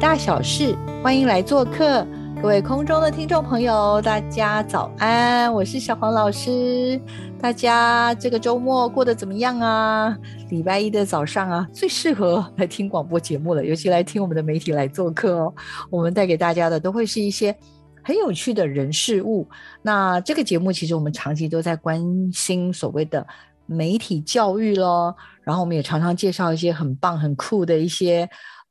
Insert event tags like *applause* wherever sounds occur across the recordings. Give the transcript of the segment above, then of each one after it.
大小事，欢迎来做客。各位空中的听众朋友，大家早安，我是小黄老师。大家这个周末过得怎么样啊？礼拜一的早上啊，最适合来听广播节目了，尤其来听我们的媒体来做客哦。我们带给大家的都会是一些很有趣的人事物。那这个节目其实我们长期都在关心所谓的媒体教育咯，然后我们也常常介绍一些很棒、很酷的一些。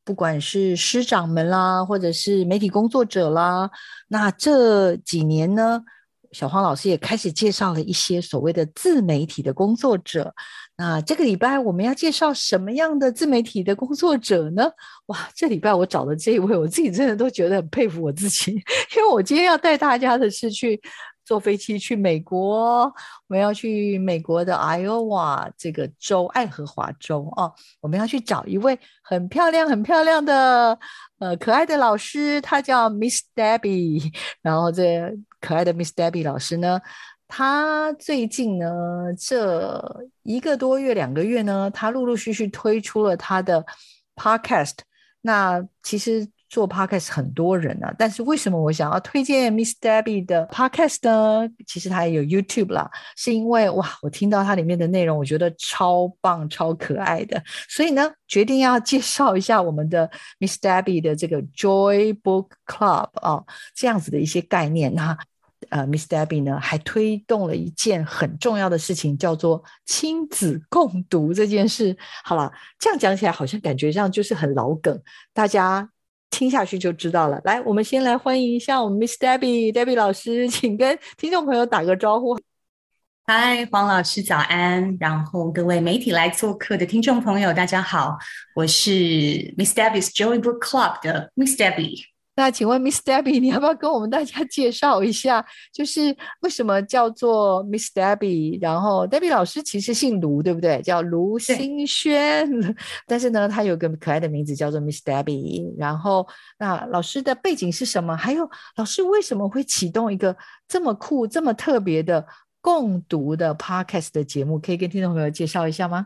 不管是师长们啦，或者是媒体工作者啦，那这几年呢，小黄老师也开始介绍了一些所谓的自媒体的工作者。那这个礼拜我们要介绍什么样的自媒体的工作者呢？哇，这礼拜我找的这一位，我自己真的都觉得很佩服我自己，*laughs* 因为我今天要带大家的是去。坐飞机去美国，我们要去美国的 Iowa 这个州，爱荷华州哦。我们要去找一位很漂亮、很漂亮的呃可爱的老师，她叫 Miss Debbie。*laughs* 然后这可爱的 Miss Debbie 老师呢，她最近呢这一个多月、两个月呢，她陆陆续续推出了她的 Podcast。那其实。做 podcast 很多人啊，但是为什么我想要推荐 Miss Debbie 的 podcast 呢？其实它也有 YouTube 啦，是因为哇，我听到它里面的内容，我觉得超棒、超可爱的，所以呢，决定要介绍一下我们的 Miss Debbie 的这个 Joy Book Club 啊，这样子的一些概念。那呃，Miss Debbie 呢，还推动了一件很重要的事情，叫做亲子共读这件事。好了，这样讲起来好像感觉上就是很老梗，大家。听下去就知道了。来，我们先来欢迎一下我们 Miss Debbie，Debbie 老师，*laughs* 请跟听众朋友打个招呼。嗨，黄老师早安！然后各位媒体来做客的听众朋友，大家好，我是 Miss Debbie's Joy Book Club 的 Miss Debbie。那请问 Miss Debbie，你要不要跟我们大家介绍一下，就是为什么叫做 Miss Debbie？然后 Debbie 老师其实姓卢，对不对？叫卢新轩，但是呢，他有个可爱的名字叫做 Miss Debbie。然后，那老师的背景是什么？还有，老师为什么会启动一个这么酷、这么特别的共读的 Podcast 的节目？可以跟听众朋友介绍一下吗？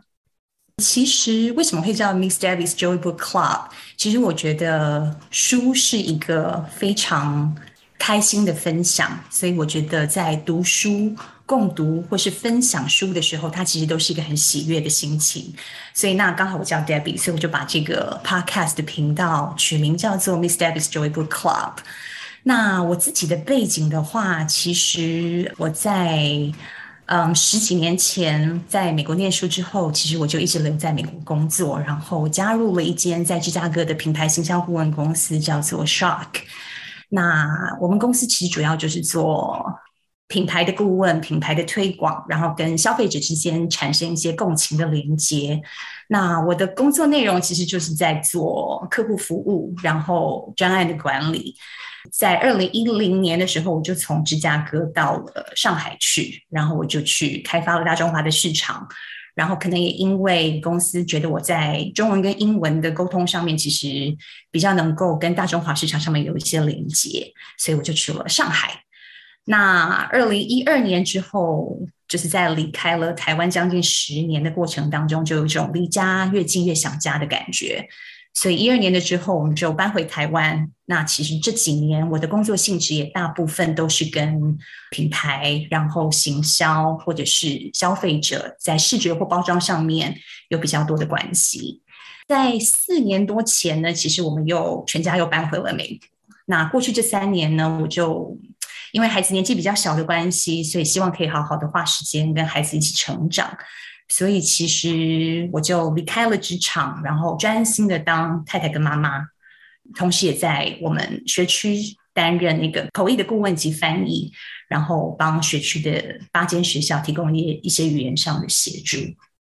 其实为什么会叫 Miss Debbie's Joy Book Club？其实我觉得书是一个非常开心的分享，所以我觉得在读书、共读或是分享书的时候，它其实都是一个很喜悦的心情。所以那刚好我叫 Debbie，所以我就把这个 Podcast 的频道取名叫做 Miss Debbie's Joy Book Club。那我自己的背景的话，其实我在。嗯，十几年前在美国念书之后，其实我就一直留在美国工作，然后加入了一间在芝加哥的品牌形象顾问公司，叫做 Shark。那我们公司其实主要就是做品牌的顾问、品牌的推广，然后跟消费者之间产生一些共情的连接。那我的工作内容其实就是在做客户服务，然后专案的管理。在二零一零年的时候，我就从芝加哥到了上海去，然后我就去开发了大中华的市场。然后可能也因为公司觉得我在中文跟英文的沟通上面，其实比较能够跟大中华市场上面有一些连接，所以我就去了上海。那二零一二年之后，就是在离开了台湾将近十年的过程当中，就有一种离家越近越想家的感觉。所以一二年的之后，我们就搬回台湾。那其实这几年我的工作性质也大部分都是跟品牌、然后行销或者是消费者在视觉或包装上面有比较多的关系。在四年多前呢，其实我们又全家又搬回了美国。那过去这三年呢，我就因为孩子年纪比较小的关系，所以希望可以好好的花时间跟孩子一起成长。所以其实我就离开了职场，然后专心的当太太跟妈妈，同时也在我们学区担任那个口译的顾问及翻译，然后帮学区的八间学校提供一一些语言上的协助。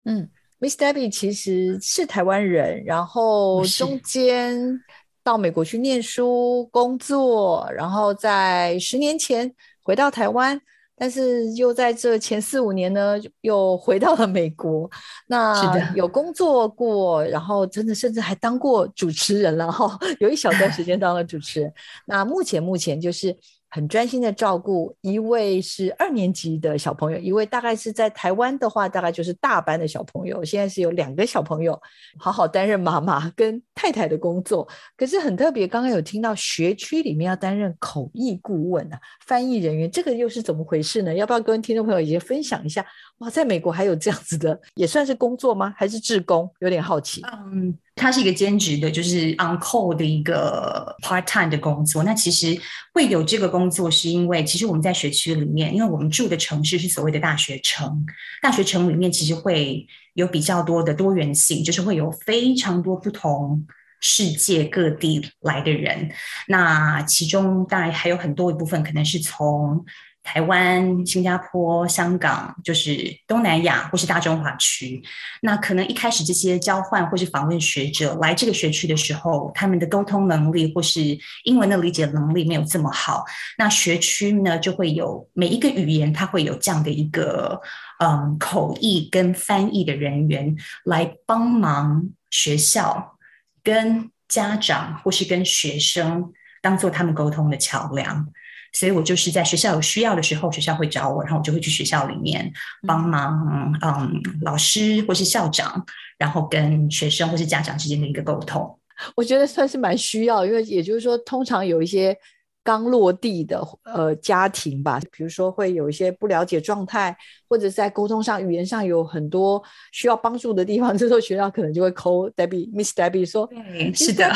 嗯，Miss Debbie 其实是台湾人，然后中间到美国去念书、工作，然后在十年前回到台湾。但是又在这前四五年呢，又回到了美国。那有工作过，然后真的甚至还当过主持人了哈，有一小段时间当了主持人。那目前目前就是。很专心的照顾一位是二年级的小朋友，一位大概是在台湾的话，大概就是大班的小朋友。现在是有两个小朋友，好好担任妈妈跟太太的工作。可是很特别，刚刚有听到学区里面要担任口译顾问啊，翻译人员，这个又是怎么回事呢？要不要跟听众朋友也分享一下？哇，在美国还有这样子的，也算是工作吗？还是志工？有点好奇。嗯。它是一个兼职的，就是 on call 的一个 part time 的工作。那其实会有这个工作，是因为其实我们在学区里面，因为我们住的城市是所谓的大学城，大学城里面其实会有比较多的多元性，就是会有非常多不同世界各地来的人。那其中当然还有很多一部分可能是从。台湾、新加坡、香港，就是东南亚或是大中华区。那可能一开始这些交换或是访问学者来这个学区的时候，他们的沟通能力或是英文的理解能力没有这么好。那学区呢，就会有每一个语言，它会有这样的一个嗯口译跟翻译的人员来帮忙学校跟家长或是跟学生，当做他们沟通的桥梁。所以我就是在学校有需要的时候，学校会找我，然后我就会去学校里面帮忙，嗯，老师或是校长，然后跟学生或是家长之间的一个沟通。我觉得算是蛮需要，因为也就是说，通常有一些。刚落地的呃家庭吧，比如说会有一些不了解状态，或者在沟通上、语言上有很多需要帮助的地方，*laughs* 这时候学校可能就会 call Debbie Miss Debbie 说：“是的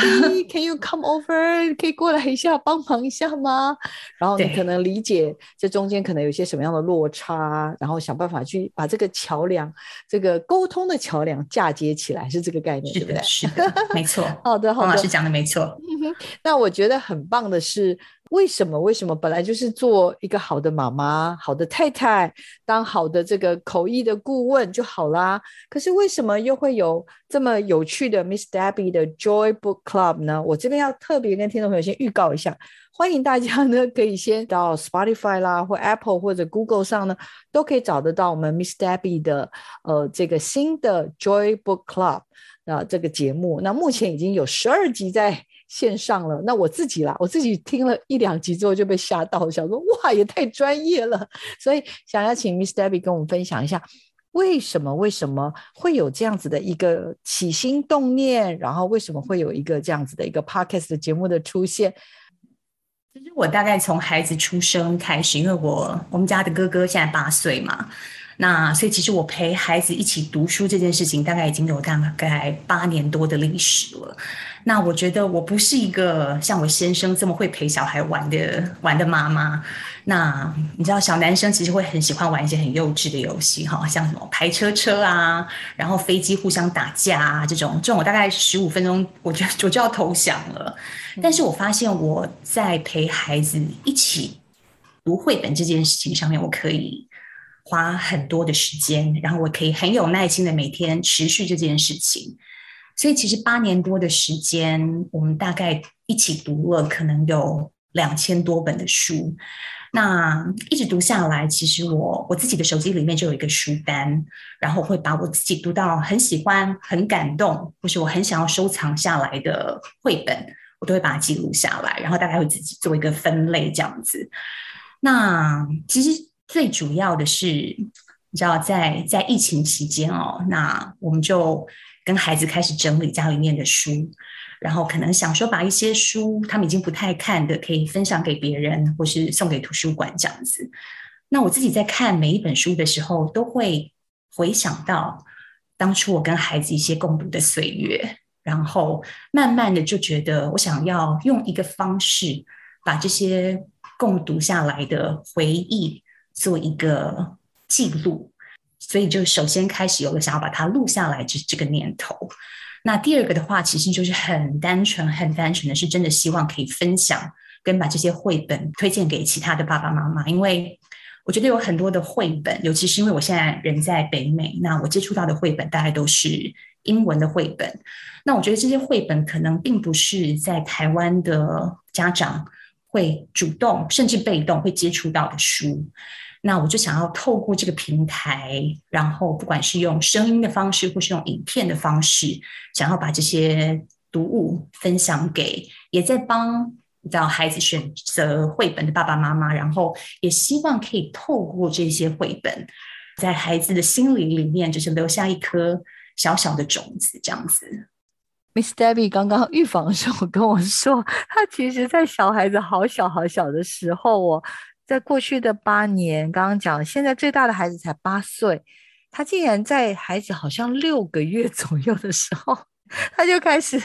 ，Can you come over？可以过来一下帮忙一下吗？”然后你可能理解这中间可能有些什么样的落差，然后想办法去把这个桥梁、这个沟通的桥梁嫁接起来，是这个概念，对不对？是的，没错。*laughs* 好的，黄老师讲的没错。*laughs* 那我觉得很棒的是。为什么？为什么本来就是做一个好的妈妈、好的太太，当好的这个口译的顾问就好啦。可是为什么又会有这么有趣的 Miss Debbie 的 Joy Book Club 呢？我这边要特别跟听众朋友先预告一下，欢迎大家呢 *laughs* 可以先到 Spotify 啦，或 Apple 或者 Google 上呢，都可以找得到我们 Miss Debbie 的呃这个新的 Joy Book Club 啊这个节目。那目前已经有十二集在。线上了，那我自己啦，我自己听了一两集之后就被吓到，想说哇，也太专业了。所以想要请 Miss Debbie 跟我们分享一下，为什么为什么会有这样子的一个起心动念，然后为什么会有一个这样子的一个 podcast 的节目的出现？其实我大概从孩子出生开始，因为我我们家的哥哥现在八岁嘛。那所以其实我陪孩子一起读书这件事情，大概已经有大概八年多的历史了。那我觉得我不是一个像我先生这么会陪小孩玩的玩的妈妈。那你知道小男生其实会很喜欢玩一些很幼稚的游戏哈，像什么排车车啊，然后飞机互相打架啊这种，这种我大概十五分钟，我就我就要投降了。但是我发现我在陪孩子一起读绘本这件事情上面，我可以。花很多的时间，然后我可以很有耐心的每天持续这件事情。所以其实八年多的时间，我们大概一起读了可能有两千多本的书。那一直读下来，其实我我自己的手机里面就有一个书单，然后会把我自己读到很喜欢、很感动，或是我很想要收藏下来的绘本，我都会把它记录下来，然后大概会自己做一个分类这样子。那其实。最主要的是，你知道，在在疫情期间哦，那我们就跟孩子开始整理家里面的书，然后可能想说把一些书他们已经不太看的，可以分享给别人，或是送给图书馆这样子。那我自己在看每一本书的时候，都会回想到当初我跟孩子一些共读的岁月，然后慢慢的就觉得，我想要用一个方式把这些共读下来的回忆。做一个记录，所以就首先开始有了想要把它录下来这这个念头。那第二个的话，其实就是很单纯、很单纯的是真的希望可以分享跟把这些绘本推荐给其他的爸爸妈妈，因为我觉得有很多的绘本，尤其是因为我现在人在北美，那我接触到的绘本大概都是英文的绘本。那我觉得这些绘本可能并不是在台湾的家长会主动甚至被动会接触到的书。那我就想要透过这个平台，然后不管是用声音的方式，或是用影片的方式，想要把这些读物分享给也在帮让孩子选择绘本的爸爸妈妈，然后也希望可以透过这些绘本，在孩子的心灵里面，就是留下一颗小小的种子，这样子。Miss Debbie 刚刚预防的时候跟我说，他其实在小孩子好小好小的时候哦。在过去的八年，刚刚讲，现在最大的孩子才八岁，他竟然在孩子好像六个月左右的时候，*laughs* 他就开始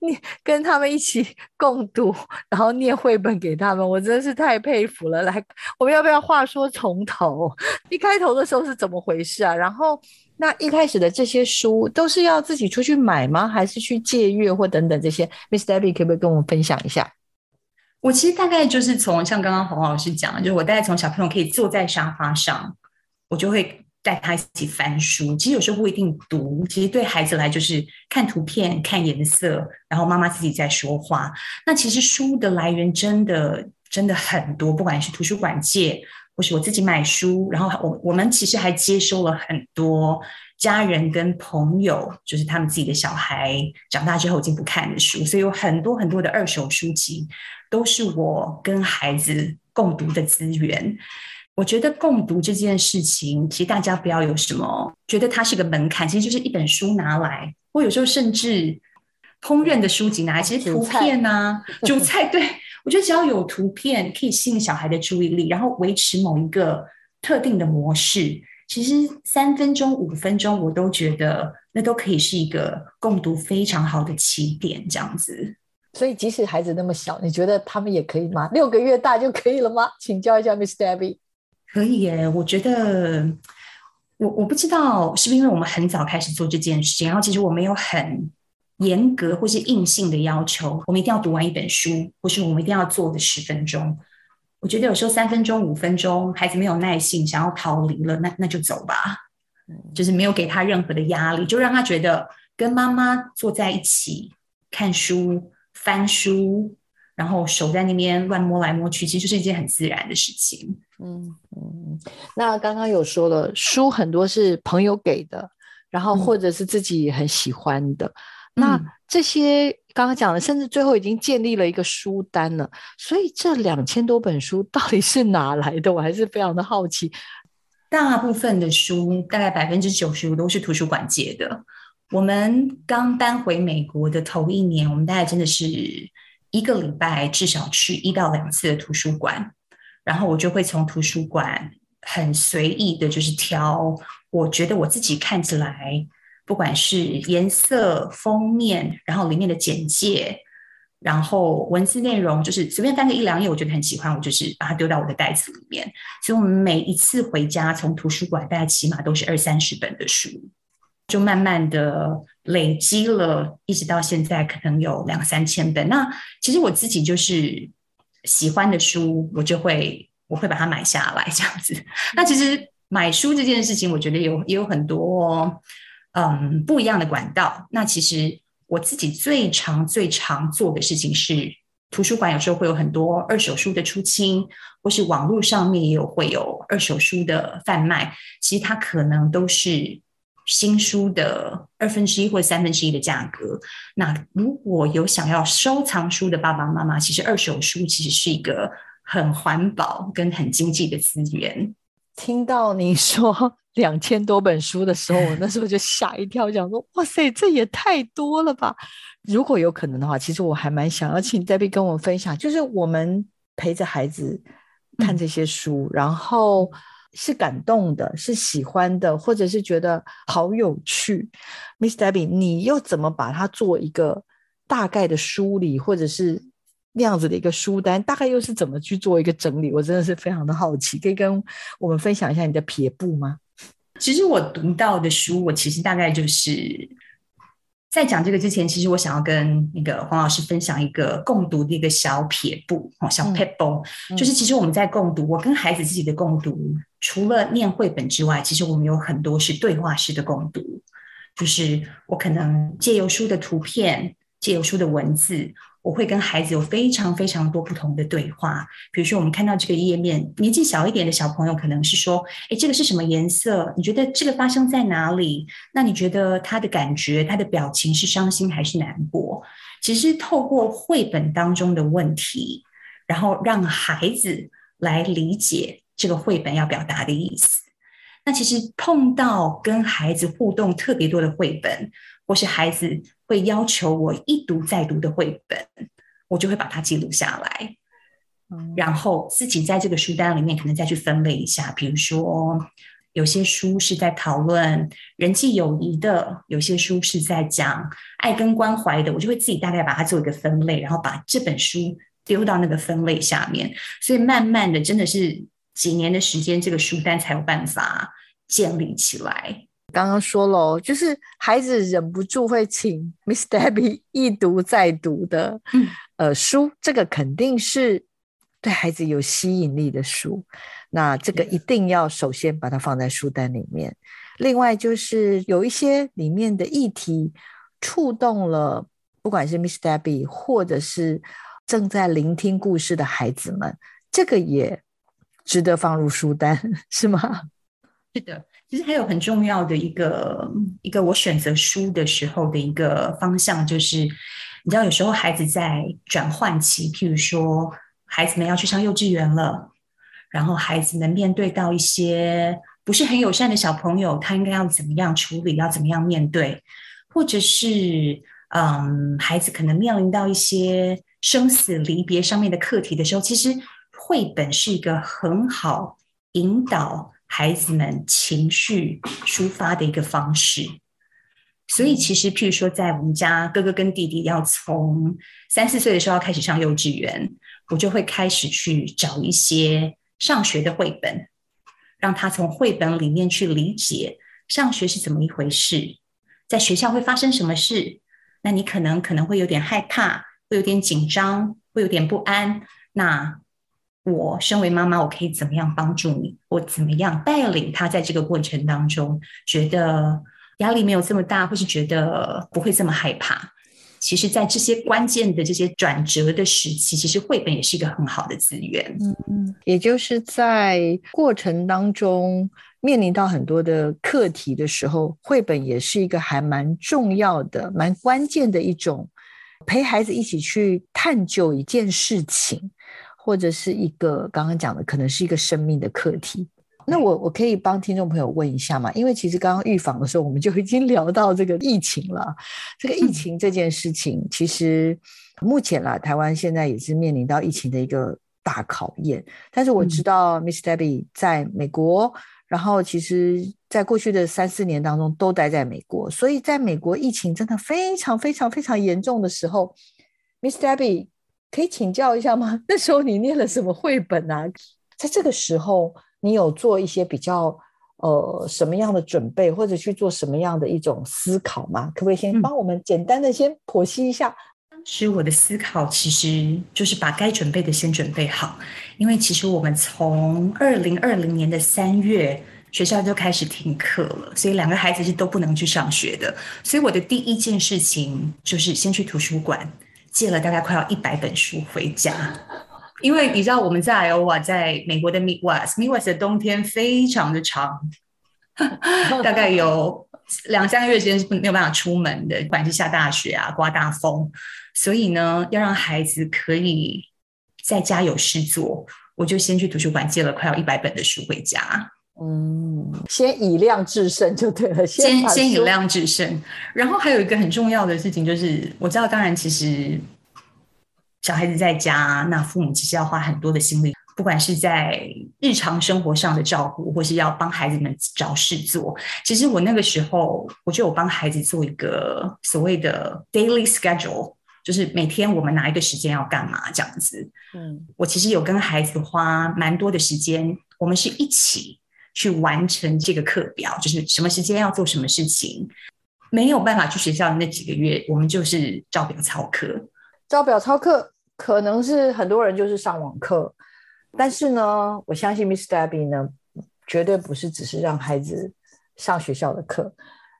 念，跟他们一起 *laughs* 共读，然后念绘本给他们，我真是太佩服了。来，我们要不要话说从头？*laughs* 一开头的时候是怎么回事啊？然后那一开始的这些书都是要自己出去买吗？还是去借阅或等等这些？Miss Debbie 可不可以跟我们分享一下？我其实大概就是从像刚刚黄老师讲，就是我大概从小朋友可以坐在沙发上，我就会带他一起翻书。其实有时候不一定读，其实对孩子来就是看图片、看颜色，然后妈妈自己在说话。那其实书的来源真的真的很多，不管是图书馆借，或是我自己买书，然后我我们其实还接收了很多家人跟朋友，就是他们自己的小孩长大之后已经不看的书，所以有很多很多的二手书籍。都是我跟孩子共读的资源。我觉得共读这件事情，其实大家不要有什么觉得它是个门槛，其实就是一本书拿来，或有时候甚至烹饪的书籍拿来，其实图片啊，*laughs* 煮菜，对我觉得只要有图片，可以吸引小孩的注意力，然后维持某一个特定的模式，其实三分钟、五分钟，我都觉得那都可以是一个共读非常好的起点，这样子。所以，即使孩子那么小，你觉得他们也可以吗？六个月大就可以了吗？请教一下 Miss Debbie。可以耶，我觉得，我我不知道是不是因为我们很早开始做这件事情，然后其实我们有很严格或是硬性的要求，我们一定要读完一本书，或是我们一定要做的十分钟。我觉得有时候三分钟、五分钟，孩子没有耐性，想要逃离了，那那就走吧。就是没有给他任何的压力，就让他觉得跟妈妈坐在一起看书。翻书，然后手在那边乱摸来摸去，其实就是一件很自然的事情。嗯嗯，那刚刚有说了，书很多是朋友给的，然后或者是自己很喜欢的。那这些刚刚讲的，甚至最后已经建立了一个书单了。所以这两千多本书到底是哪来的？我还是非常的好奇。大部分的书，大概百分之九十五都是图书馆借的。我们刚搬回美国的头一年，我们大概真的是一个礼拜至少去一到两次的图书馆，然后我就会从图书馆很随意的，就是挑我觉得我自己看起来，不管是颜色、封面，然后里面的简介，然后文字内容，就是随便翻个一两页，我觉得很喜欢，我就是把它丢到我的袋子里面。所以，我们每一次回家从图书馆，大概起码都是二三十本的书。就慢慢的累积了，一直到现在可能有两三千本。那其实我自己就是喜欢的书，我就会我会把它买下来这样子。那其实买书这件事情，我觉得有也有很多嗯不一样的管道。那其实我自己最常最常做的事情是，图书馆有时候会有很多二手书的出清，或是网络上面也有会有二手书的贩卖。其实它可能都是。新书的二分之一或三分之一的价格。那如果有想要收藏书的爸爸妈妈，其实二手书其实是一个很环保跟很经济的资源。听到你说 *laughs* 两千多本书的时候，我 *laughs* 那时候就吓一跳，想说：“哇塞，这也太多了吧！”如果有可能的话，其实我还蛮想要请 Debbie 跟我们分享，就是我们陪着孩子看这些书，然后。是感动的，是喜欢的，或者是觉得好有趣，Miss Debbie，你又怎么把它做一个大概的梳理，或者是那样子的一个书单，大概又是怎么去做一个整理？我真的是非常的好奇，可以跟我们分享一下你的撇步吗？其实我读到的书，我其实大概就是在讲这个之前，其实我想要跟那个黄老师分享一个共读的一个小撇步哦，小 pebble，就是其实我们在共读，我跟孩子自己的共读，除了念绘本之外，其实我们有很多是对话式的共读，就是我可能借由书的图片，借由书的文字。我会跟孩子有非常非常多不同的对话，比如说我们看到这个页面，年纪小一点的小朋友可能是说：“哎，这个是什么颜色？你觉得这个发生在哪里？那你觉得他的感觉、他的表情是伤心还是难过？”其实透过绘本当中的问题，然后让孩子来理解这个绘本要表达的意思。那其实碰到跟孩子互动特别多的绘本，或是孩子。会要求我一读再读的绘本，我就会把它记录下来，然后自己在这个书单里面可能再去分类一下。比如说，有些书是在讨论人际友谊的，有些书是在讲爱跟关怀的，我就会自己大概把它做一个分类，然后把这本书丢到那个分类下面。所以慢慢的，真的是几年的时间，这个书单才有办法建立起来。刚刚说了，就是孩子忍不住会请 Miss *laughs* Debbie 一读再读的，呃，书，这个肯定是对孩子有吸引力的书。那这个一定要首先把它放在书单里面。另外就是有一些里面的议题触动了，不管是 Miss Debbie 或者是正在聆听故事的孩子们，这个也值得放入书单，*laughs* 是吗？是的。其实还有很重要的一个一个我选择书的时候的一个方向，就是你知道，有时候孩子在转换期，譬如说孩子们要去上幼稚园了，然后孩子们面对到一些不是很友善的小朋友，他应该要怎么样处理，要怎么样面对，或者是嗯，孩子可能面临到一些生死离别上面的课题的时候，其实绘本是一个很好引导。孩子们情绪抒发的一个方式，所以其实，譬如说，在我们家哥哥跟弟弟要从三四岁的时候要开始上幼稚园，我就会开始去找一些上学的绘本，让他从绘本里面去理解上学是怎么一回事，在学校会发生什么事。那你可能可能会有点害怕，会有点紧张，会有点不安。那我身为妈妈，我可以怎么样帮助你？我怎么样带领他在这个过程当中，觉得压力没有这么大，或是觉得不会这么害怕？其实，在这些关键的这些转折的时期，其实绘本也是一个很好的资源。嗯嗯，也就是在过程当中面临到很多的课题的时候，绘本也是一个还蛮重要的、蛮关键的一种陪孩子一起去探究一件事情。或者是一个刚刚讲的，可能是一个生命的课题。那我我可以帮听众朋友问一下嘛？因为其实刚刚预防的时候，我们就已经聊到这个疫情了。这个疫情这件事情，其实目前啦，台湾现在也是面临到疫情的一个大考验。但是我知道，Miss Debbie 在美国，然后其实在过去的三四年当中都待在美国，所以在美国疫情真的非常非常非常严重的时候，Miss Debbie。可以请教一下吗？*laughs* 那时候你念了什么绘本啊？在这个时候，你有做一些比较呃什么样的准备，或者去做什么样的一种思考吗？可不可以先帮我们简单的先剖析一下？当时我的思考其实就是把该准备的先准备好，因为其实我们从二零二零年的三月学校就开始停课了，所以两个孩子是都不能去上学的。所以我的第一件事情就是先去图书馆。借了大概快要一百本书回家，*laughs* 因为你知道我们在 Iowa，在美国的 Midwest，Midwest 的冬天非常的长，*laughs* 大概有两三个月时间是没有办法出门的，不管是下大雪啊、刮大风，所以呢，要让孩子可以在家有事做，我就先去图书馆借了快要一百本的书回家。嗯，先以量制胜就对了。先先以量制胜，然后还有一个很重要的事情就是，我知道，当然，其实小孩子在家，那父母其实要花很多的心力，不管是在日常生活上的照顾，或是要帮孩子们找事做。其实我那个时候，我就有帮孩子做一个所谓的 daily schedule，就是每天我们哪一个时间要干嘛这样子。嗯，我其实有跟孩子花蛮多的时间，我们是一起。去完成这个课表，就是什么时间要做什么事情。没有办法去学校的那几个月，我们就是照表操课。照表操课可能是很多人就是上网课，但是呢，我相信 Miss Debbie 呢，绝对不是只是让孩子上学校的课。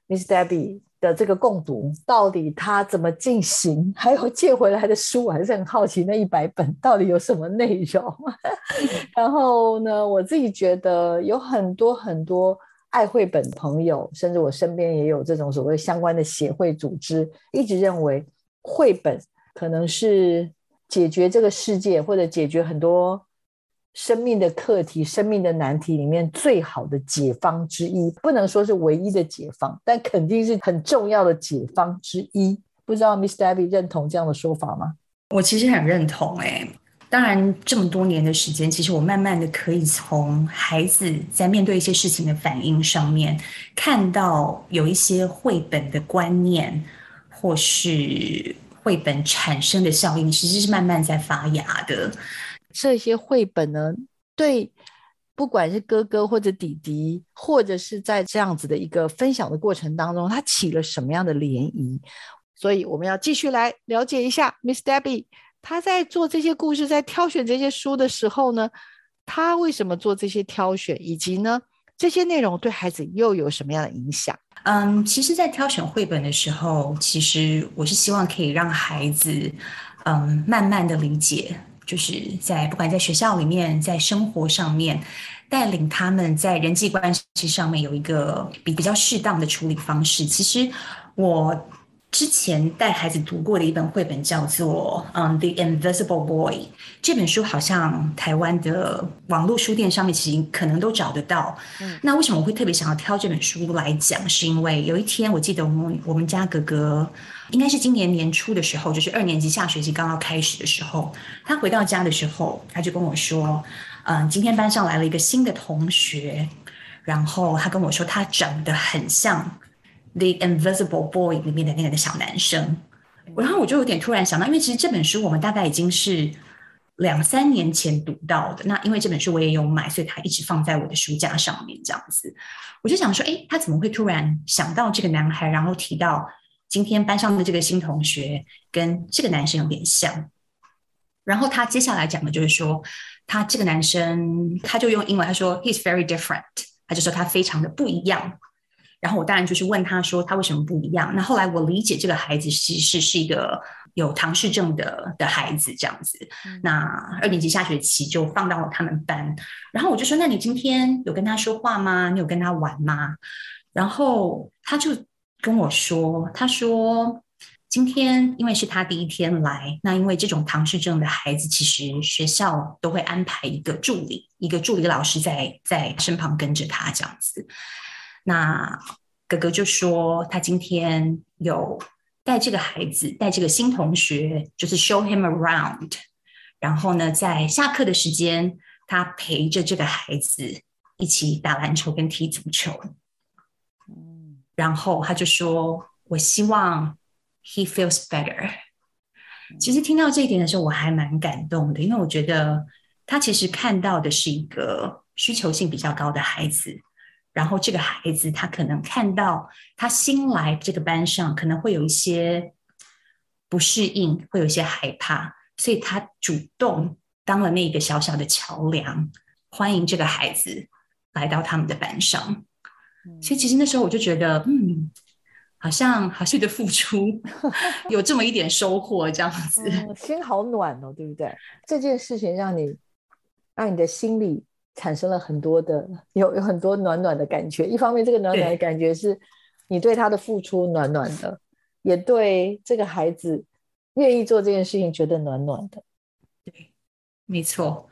Miss Debbie 的这个共读到底他怎么进行？*laughs* 还有借回来的书，我还是很好奇，那一百本到底有什么内容？*laughs* 然后呢，我自己觉得有很多很多。爱绘本朋友，甚至我身边也有这种所谓相关的协会组织，一直认为绘本可能是解决这个世界或者解决很多生命的课题、生命的难题里面最好的解方之一。不能说是唯一的解方，但肯定是很重要的解方之一。不知道 Miss Debbie 认同这样的说法吗？我其实很认同，哎。当然，这么多年的时间，其实我慢慢的可以从孩子在面对一些事情的反应上面，看到有一些绘本的观念，或是绘本产生的效应，其实是慢慢在发芽的。这些绘本呢，对不管是哥哥或者弟弟，或者是在这样子的一个分享的过程当中，它起了什么样的涟漪？所以我们要继续来了解一下，Miss Debbie。他在做这些故事，在挑选这些书的时候呢，他为什么做这些挑选，以及呢，这些内容对孩子又有什么样的影响？嗯，其实，在挑选绘本的时候，其实我是希望可以让孩子，嗯，慢慢的理解，就是在不管在学校里面，在生活上面，带领他们在人际关系上面有一个比比较适当的处理方式。其实我。之前带孩子读过的一本绘本叫做《嗯 The Invisible Boy》这本书，好像台湾的网络书店上面其实可能都找得到。那为什么我会特别想要挑这本书来讲？是因为有一天我记得我们我们家哥哥应该是今年年初的时候，就是二年级下学期刚刚开始的时候，他回到家的时候，他就跟我说：“嗯，今天班上来了一个新的同学，然后他跟我说他长得很像。” The Invisible Boy 里面的那个的小男生，然后我就有点突然想到，因为其实这本书我们大概已经是两三年前读到的。那因为这本书我也有买，所以它一直放在我的书架上面这样子。我就想说，哎，他怎么会突然想到这个男孩，然后提到今天班上的这个新同学跟这个男生有点像？然后他接下来讲的就是说，他这个男生他就用英文他说，He's very different，他就说他非常的不一样。然后我当然就是问他说他为什么不一样？那后来我理解这个孩子其实是一个有唐氏症的的孩子这样子。那二年级下学期就放到了他们班，然后我就说：那你今天有跟他说话吗？你有跟他玩吗？然后他就跟我说：他说今天因为是他第一天来，那因为这种唐氏症的孩子，其实学校都会安排一个助理，一个助理老师在在身旁跟着他这样子。那哥哥就说，他今天有带这个孩子，带这个新同学，就是 show him around。然后呢，在下课的时间，他陪着这个孩子一起打篮球跟踢足球。嗯，然后他就说：“我希望 he feels better。”其实听到这一点的时候，我还蛮感动的，因为我觉得他其实看到的是一个需求性比较高的孩子。然后这个孩子他可能看到他新来这个班上可能会有一些不适应，会有一些害怕，所以他主动当了那个小小的桥梁，欢迎这个孩子来到他们的班上。所以其实那时候我就觉得，嗯，好像好像的付出 *laughs* 有这么一点收获，这样子，心好暖哦，对不对？这件事情让你让你的心里。产生了很多的有有很多暖暖的感觉。一方面，这个暖暖的感觉是你对他的付出暖暖的，也对这个孩子愿意做这件事情觉得暖暖的。对，没错。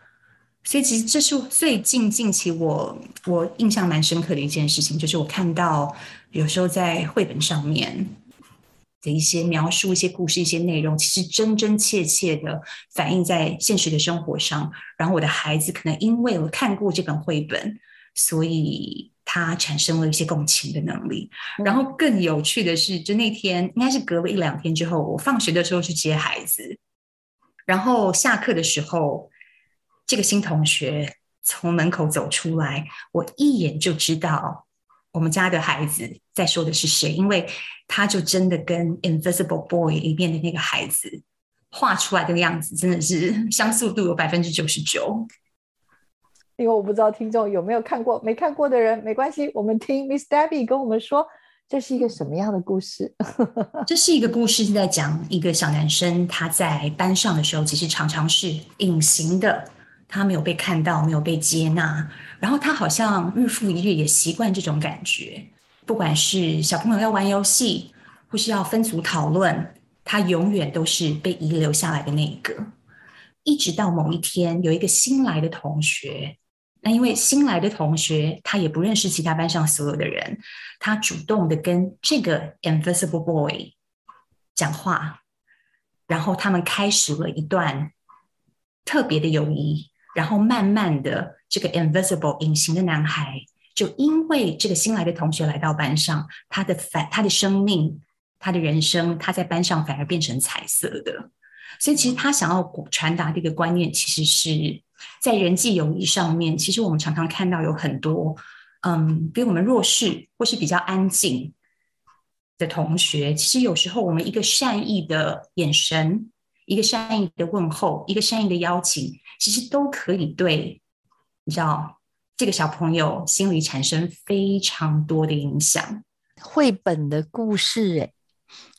所以其实这是最近近期我我印象蛮深刻的一件事情，就是我看到有时候在绘本上面。的一些描述、一些故事、一些内容，其实真真切切的反映在现实的生活上。然后我的孩子可能因为我看过这本绘本，所以他产生了一些共情的能力。然后更有趣的是，就那天应该是隔了一两天之后，我放学的时候去接孩子，然后下课的时候，这个新同学从门口走出来，我一眼就知道我们家的孩子在说的是谁，因为他就真的跟《Invisible Boy》里面的那个孩子画出来的样子，真的是 *laughs* 相似度有百分之九十九。因为我不知道听众有没有看过，没看过的人没关系，我们听 Miss Debbie 跟我们说，这是一个什么样的故事？*laughs* 这是一个故事，是在讲一个小男生他在班上的时候，其实常常是隐形的，他没有被看到，没有被接纳，然后他好像日复一日也习惯这种感觉。不管是小朋友要玩游戏，或是要分组讨论，他永远都是被遗留下来的那一个。一直到某一天，有一个新来的同学。那因为新来的同学，他也不认识其他班上所有的人，他主动的跟这个 Invisible Boy 讲话，然后他们开始了一段特别的友谊，然后慢慢的，这个 Invisible 隐形的男孩，就因为这个新来的同学来到班上，他的反他的生命，他的人生，他在班上反而变成彩色的，所以其实他想要传达的一个观念，其实是。在人际友谊上面，其实我们常常看到有很多，嗯，比我们弱势或是比较安静的同学，其实有时候我们一个善意的眼神，一个善意的问候，一个善意的邀请，其实都可以对，你知道，这个小朋友心里产生非常多的影响。绘本的故事，哎，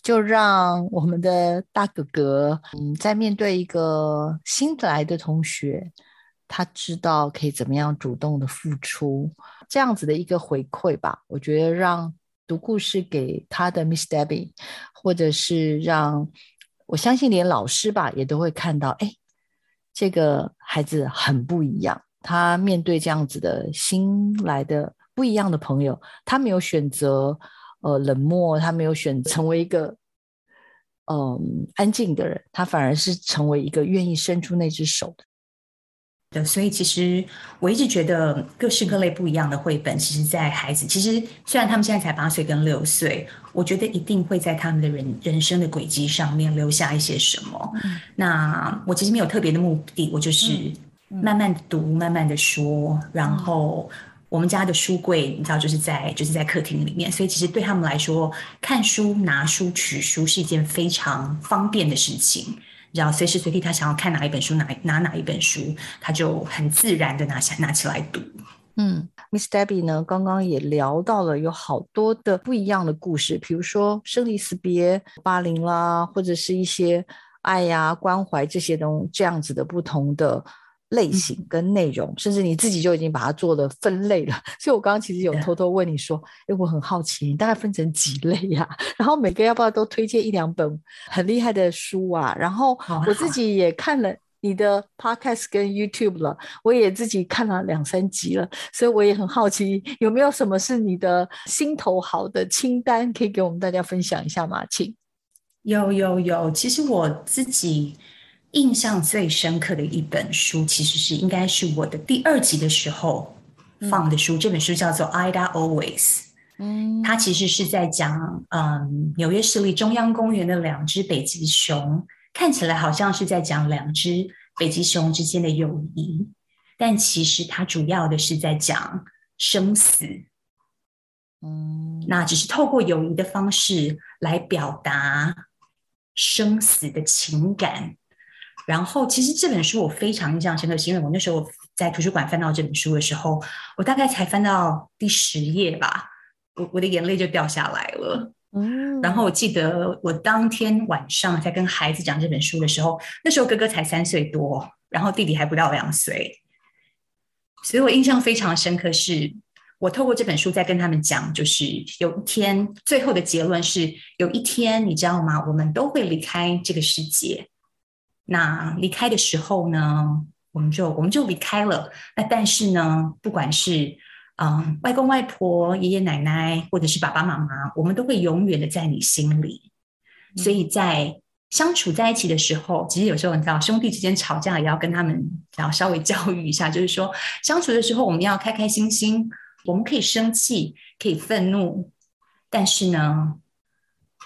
就让我们的大哥哥，嗯，在面对一个新来的同学。他知道可以怎么样主动的付出，这样子的一个回馈吧。我觉得让读故事给他的 Miss Debbie，或者是让我相信连老师吧也都会看到，哎，这个孩子很不一样。他面对这样子的新来的不一样的朋友，他没有选择呃冷漠，他没有选成为一个嗯安静的人，他反而是成为一个愿意伸出那只手的。的，所以其实我一直觉得各式各类不一样的绘本，其实，在孩子其实虽然他们现在才八岁跟六岁，我觉得一定会在他们的人人生的轨迹上面留下一些什么。那我其实没有特别的目的，我就是慢慢读，慢慢的说。然后我们家的书柜，你知道，就是在就是在客厅里面，所以其实对他们来说，看书、拿书、取书是一件非常方便的事情。然后随时随地，他想要看哪一本书，拿拿哪一本书，他就很自然的拿下拿起来读。嗯，Miss Debbie 呢，刚刚也聊到了有好多的不一样的故事，比如说生离死别、霸凌啦，或者是一些爱呀、关怀这些东这样子的不同的。类型跟内容，甚至你自己就已经把它做了分类了。*laughs* 所以我刚刚其实有偷 *laughs* 偷问你说：“哎，我很好奇，你大概分成几类呀？*laughs* 然后每个要不要都推荐一两本很厉害的书啊？然后我自己也看了你的 podcast 跟 YouTube 了，我也自己看了两三集了，所以我也很好奇，有没有什么是你的心头好的清单，可以给我们大家分享一下吗？请。有有有，其实我自己。印象最深刻的一本书，其实是应该是我的第二集的时候放的书。这本书叫做《Ida Always》，嗯，它其实是在讲，嗯，纽约市立中央公园的两只北极熊，看起来好像是在讲两只北极熊之间的友谊，但其实它主要的是在讲生死，嗯，那只是透过友谊的方式来表达生死的情感。然后，其实这本书我非常印象深刻，是因为我那时候在图书馆翻到这本书的时候，我大概才翻到第十页吧，我我的眼泪就掉下来了。嗯，然后我记得我当天晚上在跟孩子讲这本书的时候，那时候哥哥才三岁多，然后弟弟还不到两岁，所以我印象非常深刻。是我透过这本书在跟他们讲，就是有一天，最后的结论是有一天，你知道吗？我们都会离开这个世界。那离开的时候呢，我们就我们就离开了。那但是呢，不管是嗯外公外婆、爷爷奶奶，或者是爸爸妈妈，我们都会永远的在你心里。所以在相处在一起的时候，其实有时候你知道，兄弟之间吵架也要跟他们要稍微教育一下，就是说相处的时候我们要开开心心，我们可以生气，可以愤怒，但是呢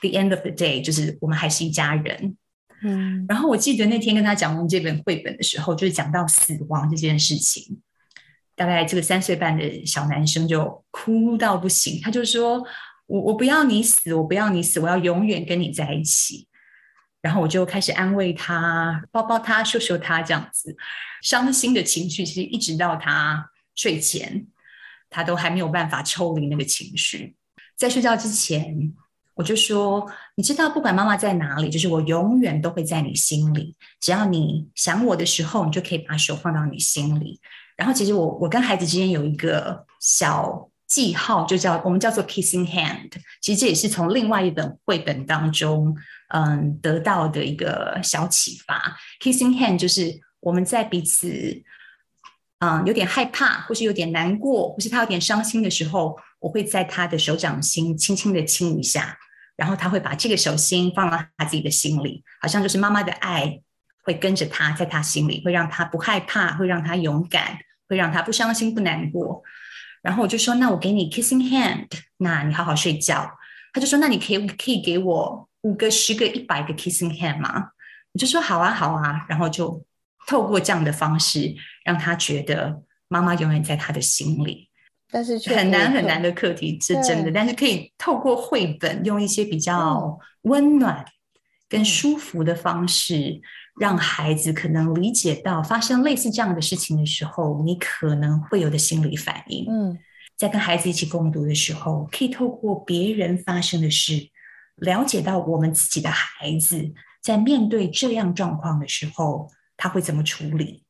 ，the end of the day 就是我们还是一家人。嗯，然后我记得那天跟他讲完这本绘本的时候，就是讲到死亡这件事情，大概这个三岁半的小男生就哭到不行，他就说：“我我不要你死，我不要你死，我要永远跟你在一起。”然后我就开始安慰他，抱抱他，说说他，这样子。伤心的情绪其实一直到他睡前，他都还没有办法抽离那个情绪。在睡觉之前，我就说：“你知道，不管妈妈在哪里，就是我永远都会在你心里。只要你想我的时候，你就可以把手放到你心里。”然后，其实我我跟孩子之间有一个小记号，就叫我们叫做 kissing hand。其实这也是从另外一本绘本当中。嗯，得到的一个小启发，kissing hand 就是我们在彼此，嗯，有点害怕，或是有点难过，或是他有点伤心的时候，我会在他的手掌心轻轻的亲一下，然后他会把这个手心放到他自己的心里，好像就是妈妈的爱会跟着他，在他心里，会让他不害怕，会让他勇敢，会让他不伤心不难过。然后我就说，那我给你 kissing hand，那你好好睡觉。他就说，那你可以可以给我。五个、十个、一百个 kissing hand 吗？我就说好啊，好啊，然后就透过这样的方式，让他觉得妈妈永远在他的心里。但是很难很难的课题是真的，但是可以透过绘本，用一些比较温暖跟舒服的方式，让孩子可能理解到发生类似这样的事情的时候，你可能会有的心理反应。嗯，在跟孩子一起共读的时候，可以透过别人发生的事。了解到我们自己的孩子在面对这样状况的时候，他会怎么处理？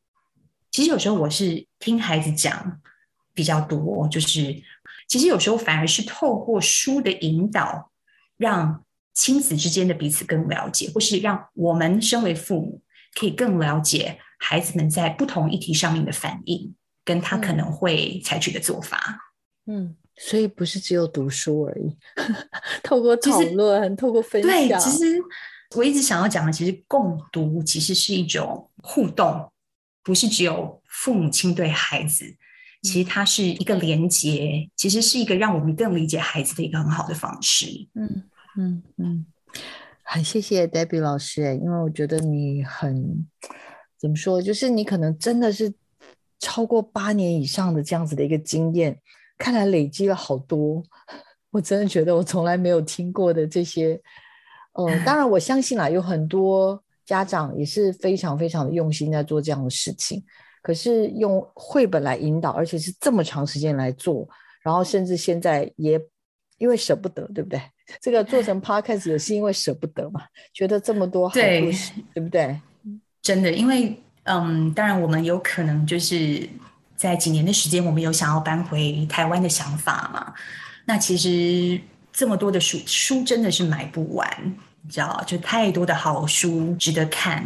其实有时候我是听孩子讲比较多，就是其实有时候反而是透过书的引导，让亲子之间的彼此更了解，或是让我们身为父母可以更了解孩子们在不同议题上面的反应，跟他可能会采取的做法。嗯。所以不是只有读书而已，*laughs* 透过讨论，透过分享。对，其实我一直想要讲的，其实共读其实是一种互动，不是只有父母亲对孩子，其实它是一个连接，其实是一个让我们更理解孩子的一个很好的方式。嗯嗯嗯，很谢谢 Debbie 老师，因为我觉得你很怎么说，就是你可能真的是超过八年以上的这样子的一个经验。看来累积了好多，*laughs* 我真的觉得我从来没有听过的这些。呃，当然我相信啦，有很多家长也是非常非常的用心在做这样的事情。可是用绘本来引导，而且是这么长时间来做，然后甚至现在也因为舍不得，对不对？*laughs* 这个做成 *laughs* podcast 也是因为舍不得嘛，觉得这么多好故事，对不对？*laughs* 真的，因为嗯，当然我们有可能就是。在几年的时间，我们有想要搬回台湾的想法嘛？那其实这么多的书，书真的是买不完，你知道，就太多的好书值得看，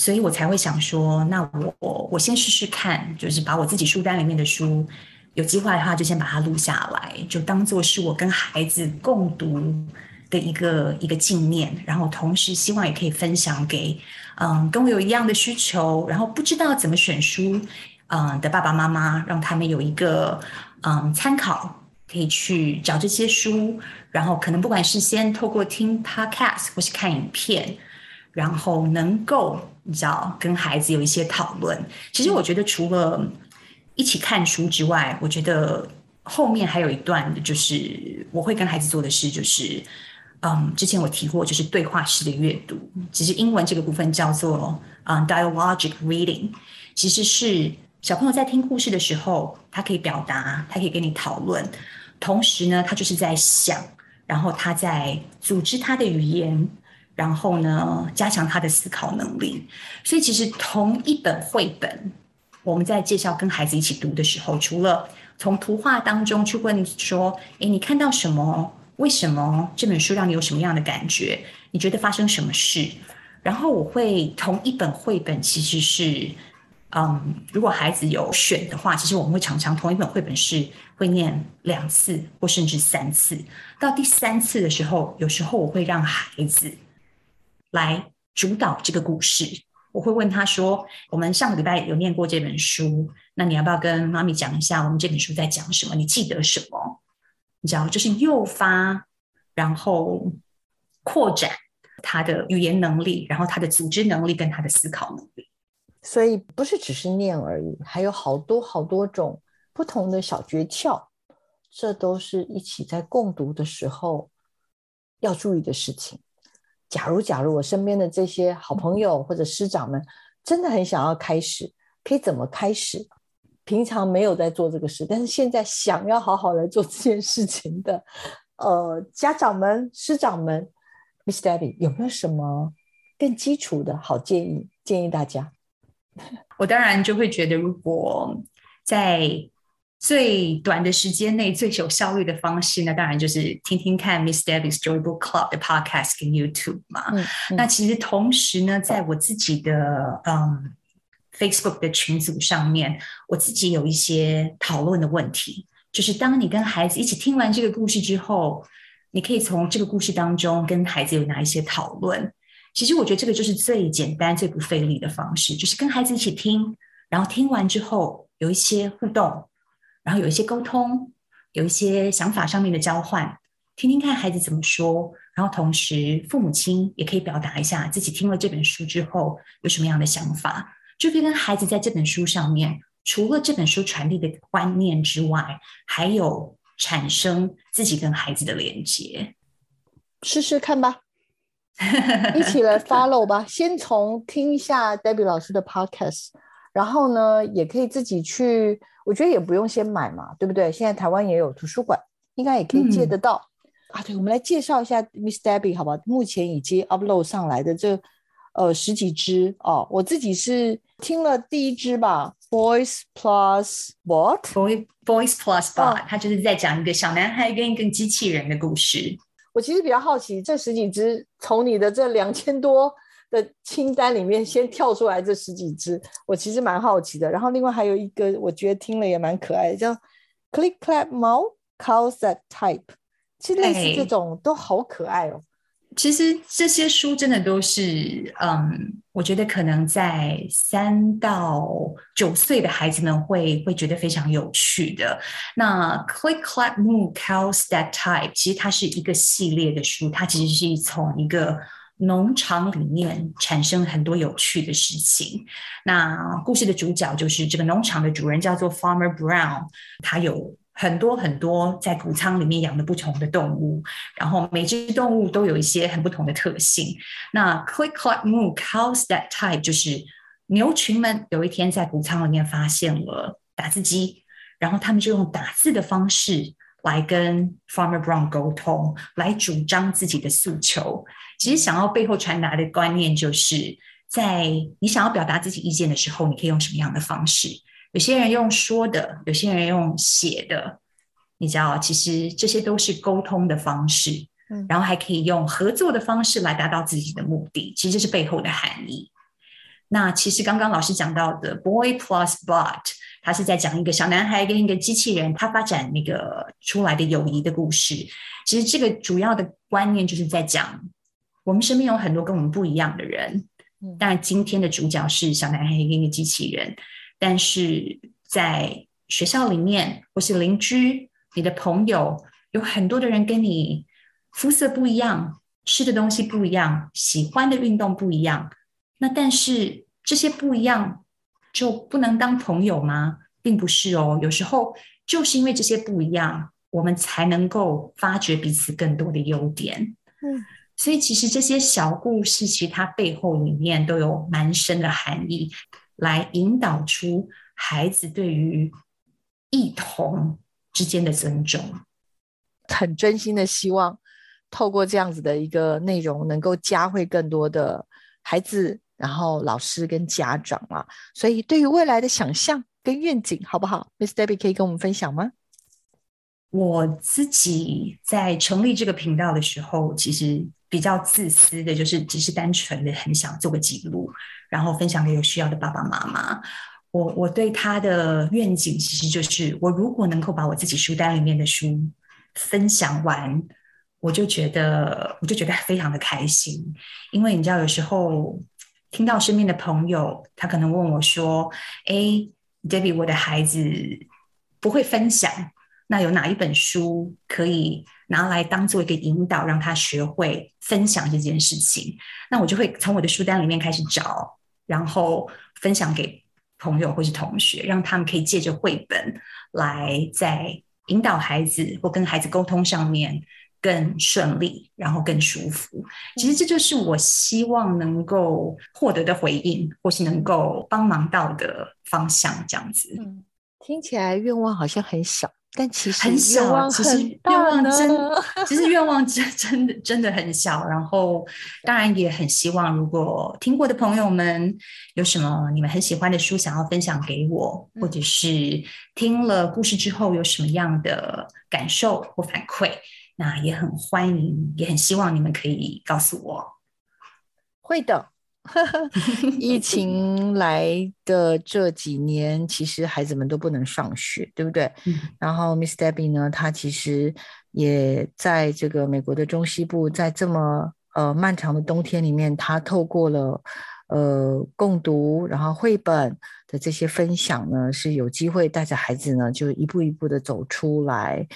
所以我才会想说，那我我先试试看，就是把我自己书单里面的书，有机会的话就先把它录下来，就当做是我跟孩子共读的一个一个纪念，然后同时希望也可以分享给嗯跟我有一样的需求，然后不知道怎么选书。嗯的爸爸妈妈，让他们有一个嗯参考，可以去找这些书，然后可能不管是先透过听 podcast 或是看影片，然后能够你知道跟孩子有一些讨论。其实我觉得除了一起看书之外，我觉得后面还有一段就是我会跟孩子做的事，就是嗯之前我提过，就是对话式的阅读。其实英文这个部分叫做嗯 dialogic reading，其实是。小朋友在听故事的时候，他可以表达，他可以跟你讨论，同时呢，他就是在想，然后他在组织他的语言，然后呢，加强他的思考能力。所以，其实同一本绘本，我们在介绍跟孩子一起读的时候，除了从图画当中去问说：“诶，你看到什么？为什么这本书让你有什么样的感觉？你觉得发生什么事？”然后，我会同一本绘本其实是。嗯，如果孩子有选的话，其实我们会常常同一本绘本是会念两次或甚至三次。到第三次的时候，有时候我会让孩子来主导这个故事。我会问他说：“我们上个礼拜有念过这本书，那你要不要跟妈咪讲一下我们这本书在讲什么？你记得什么？你知道，就是诱发，然后扩展他的语言能力，然后他的组织能力跟他的思考能力。”所以不是只是念而已，还有好多好多种不同的小诀窍，这都是一起在共读的时候要注意的事情。假如假如我身边的这些好朋友或者师长们真的很想要开始，可以怎么开始？平常没有在做这个事，但是现在想要好好来做这件事情的，呃，家长们、师长们，Miss Debbie 有没有什么更基础的好建议？建议大家，*laughs* 我当然就会觉得，如果在最短的时间内最有效率的方式，那当然就是听听看 Miss Debbie's Joy Book Club 的 Podcast 跟 YouTube 嘛。那其实同时呢，在我自己的嗯。Facebook 的群组上面，我自己有一些讨论的问题，就是当你跟孩子一起听完这个故事之后，你可以从这个故事当中跟孩子有哪一些讨论？其实我觉得这个就是最简单、最不费力的方式，就是跟孩子一起听，然后听完之后有一些互动，然后有一些沟通，有一些想法上面的交换，听听看孩子怎么说，然后同时父母亲也可以表达一下自己听了这本书之后有什么样的想法。就可以跟孩子在这本书上面，除了这本书传递的观念之外，还有产生自己跟孩子的连接，试试看吧，*laughs* 一起来 follow 吧。先从听一下 Debbie 老师的 podcast，然后呢，也可以自己去，我觉得也不用先买嘛，对不对？现在台湾也有图书馆，应该也可以借得到啊。对，我们来介绍一下 Miss Debbie 好吧？目前已经 upload 上来的这。呃，十几支哦，我自己是听了第一支吧，Boys Plus What？Boy Boys Plus What？它就是在讲一个小男孩跟一个机器人的故事。我其实比较好奇，这十几支从你的这两千多的清单里面先跳出来这十几支，我其实蛮好奇的。然后另外还有一个，我觉得听了也蛮可爱的，叫 Click Clap Mouse Calls That Type，其实类似这种都好可爱哦。其实这些书真的都是，嗯，我觉得可能在三到九岁的孩子们会会觉得非常有趣的。那 Click Clap Move Cows That Type，其实它是一个系列的书，它其实是从一个农场里面产生很多有趣的事情。那故事的主角就是这个农场的主人，叫做 Farmer Brown，他有。很多很多在谷仓里面养的不同的动物，然后每只动物都有一些很不同的特性。那 Quick Clap Moo Cows That Type 就是牛群们有一天在谷仓里面发现了打字机，然后他们就用打字的方式来跟 Farmer Brown 沟通，来主张自己的诉求。其实想要背后传达的观念就是，在你想要表达自己意见的时候，你可以用什么样的方式？有些人用说的，有些人用写的，你知道，其实这些都是沟通的方式。嗯，然后还可以用合作的方式来达到自己的目的，其实这是背后的含义。那其实刚刚老师讲到的 “boy plus bot”，他是在讲一个小男孩跟一个机器人他发展那个出来的友谊的故事。其实这个主要的观念就是在讲，我们身边有很多跟我们不一样的人。嗯，但今天的主角是小男孩跟一个机器人。但是在学校里面，或是邻居、你的朋友，有很多的人跟你肤色不一样，吃的东西不一样，喜欢的运动不一样。那但是这些不一样就不能当朋友吗？并不是哦，有时候就是因为这些不一样，我们才能够发掘彼此更多的优点。嗯，所以其实这些小故事，其实它背后里面都有蛮深的含义。来引导出孩子对于异同之间的尊重，很真心的希望透过这样子的一个内容，能够教会更多的孩子，然后老师跟家长啊。所以对于未来的想象跟愿景，好不好？Miss Debbie 可以跟我们分享吗？我自己在成立这个频道的时候，其实比较自私的，就是只是单纯的很想做个记录，然后分享给有需要的爸爸妈妈。我我对他的愿景，其实就是我如果能够把我自己书单里面的书分享完，我就觉得我就觉得非常的开心。因为你知道，有时候听到身边的朋友，他可能问我说：“哎，Debbie，我的孩子不会分享。”那有哪一本书可以拿来当做一个引导，让他学会分享这件事情？那我就会从我的书单里面开始找，然后分享给朋友或是同学，让他们可以借着绘本来在引导孩子或跟孩子沟通上面更顺利，然后更舒服。其实这就是我希望能够获得的回应，或是能够帮忙到的方向，这样子。嗯，听起来愿望好像很小。但其实很小，*laughs* 其实愿望真，其实愿望真真的真的很小。然后当然也很希望，如果听过的朋友们有什么你们很喜欢的书想要分享给我，或者是听了故事之后有什么样的感受或反馈，那也很欢迎，也很希望你们可以告诉我。会的。*laughs* 疫情来的这几年，其实孩子们都不能上学，对不对？然后 Miss Debbie 呢，她其实也在这个美国的中西部，在这么呃漫长的冬天里面，她透过了。呃，共读，然后绘本的这些分享呢，是有机会带着孩子呢，就一步一步的走出来。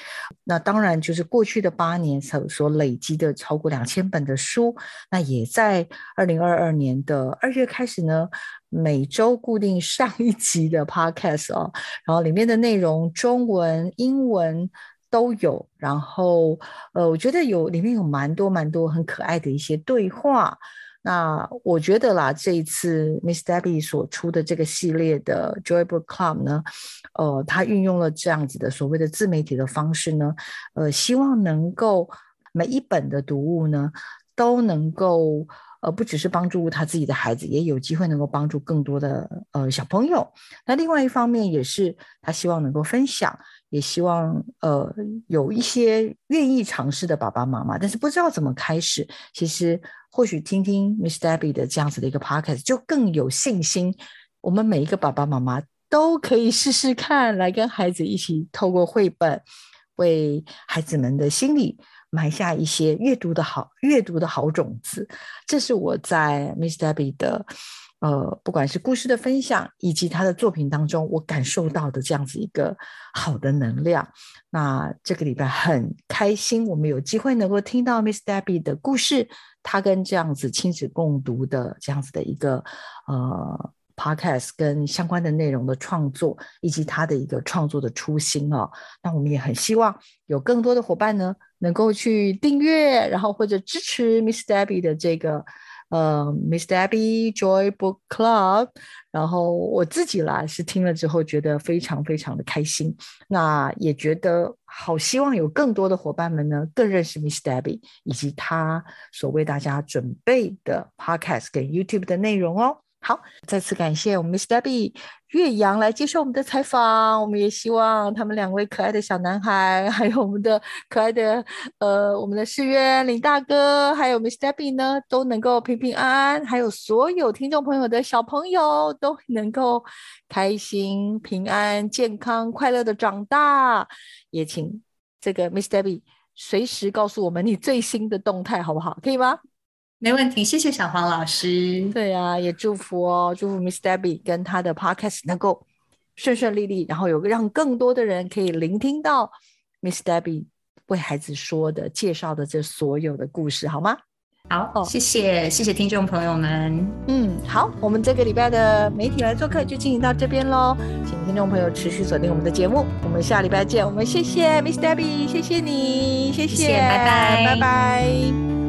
那当然就是过去的八年所所累积的超过两千本的书，那也在二零二二年的二月开始呢，每周固定上一集的 podcast 哦，然后里面的内容中文、英文都有。然后呃，我觉得有里面有蛮多蛮多很可爱的一些对话。那我觉得啦，这一次 Miss Debbie 所出的这个系列的 Joy Book Club 呢，呃，它运用了这样子的所谓的自媒体的方式呢，呃，希望能够每一本的读物呢，都能够呃，不只是帮助他自己的孩子，也有机会能够帮助更多的呃小朋友。那另外一方面也是他希望能够分享，也希望呃有一些愿意尝试的爸爸妈妈，但是不知道怎么开始，其实。或许听听 Miss Debbie 的这样子的一个 podcast，就更有信心。我们每一个爸爸妈妈都可以试试看，来跟孩子一起透过绘本，为孩子们的心理埋下一些阅读的好阅读的好种子。这是我在 Miss Debbie 的呃，不管是故事的分享，以及他的作品当中，我感受到的这样子一个好的能量。那这个礼拜很开心，我们有机会能够听到 Miss Debbie 的故事。他跟这样子亲子共读的这样子的一个呃 podcast 跟相关的内容的创作，以及他的一个创作的初心哦，那我们也很希望有更多的伙伴呢，能够去订阅，然后或者支持 Miss Debbie 的这个。呃，Miss Debbie Joy Book Club，然后我自己啦是听了之后觉得非常非常的开心，那也觉得好希望有更多的伙伴们呢更认识 Miss Debbie 以及他所为大家准备的 Podcast 跟 YouTube 的内容哦。好，再次感谢我们 Miss Debbie 岳阳来接受我们的采访。我们也希望他们两位可爱的小男孩，还有我们的可爱的呃我们的世渊林大哥，还有 Miss Debbie 呢，都能够平平安安，还有所有听众朋友的小朋友都能够开心、平安、健康、快乐的长大。也请这个 Miss Debbie 随时告诉我们你最新的动态，好不好？可以吗？没问题，谢谢小黄老师。对啊，也祝福哦，祝福 Miss Debbie 跟他的 Podcast 能够顺顺利利，然后有个让更多的人可以聆听到 Miss Debbie 为孩子说的、介绍的这所有的故事，好吗？好，哦谢谢，谢谢听众朋友们。嗯，好，我们这个礼拜的媒体来做客就进行到这边喽，请听众朋友持续锁定我们的节目，我们下礼拜见。我们谢谢 Miss Debbie，谢谢你，谢谢，拜拜，拜拜。